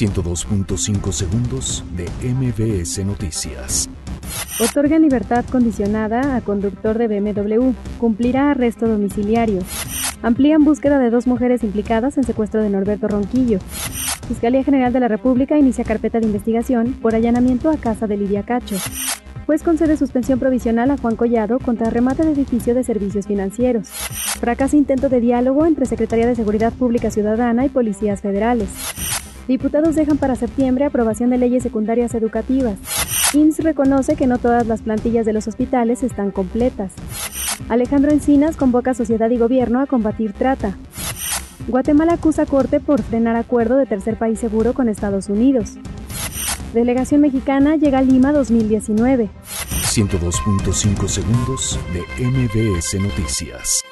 102.5 segundos de MBS Noticias. Otorgan libertad condicionada a conductor de BMW. Cumplirá arresto domiciliario. Amplían búsqueda de dos mujeres implicadas en secuestro de Norberto Ronquillo. Fiscalía General de la República inicia carpeta de investigación por allanamiento a casa de Lidia Cacho. Juez concede suspensión provisional a Juan Collado contra remate de edificio de servicios financieros. Fracasa intento de diálogo entre Secretaría de Seguridad Pública Ciudadana y policías federales. Diputados dejan para septiembre aprobación de leyes secundarias educativas. INS reconoce que no todas las plantillas de los hospitales están completas. Alejandro Encinas convoca a sociedad y gobierno a combatir trata. Guatemala acusa Corte por frenar acuerdo de tercer país seguro con Estados Unidos. Delegación mexicana llega a Lima 2019. 102.5 segundos de MBS Noticias.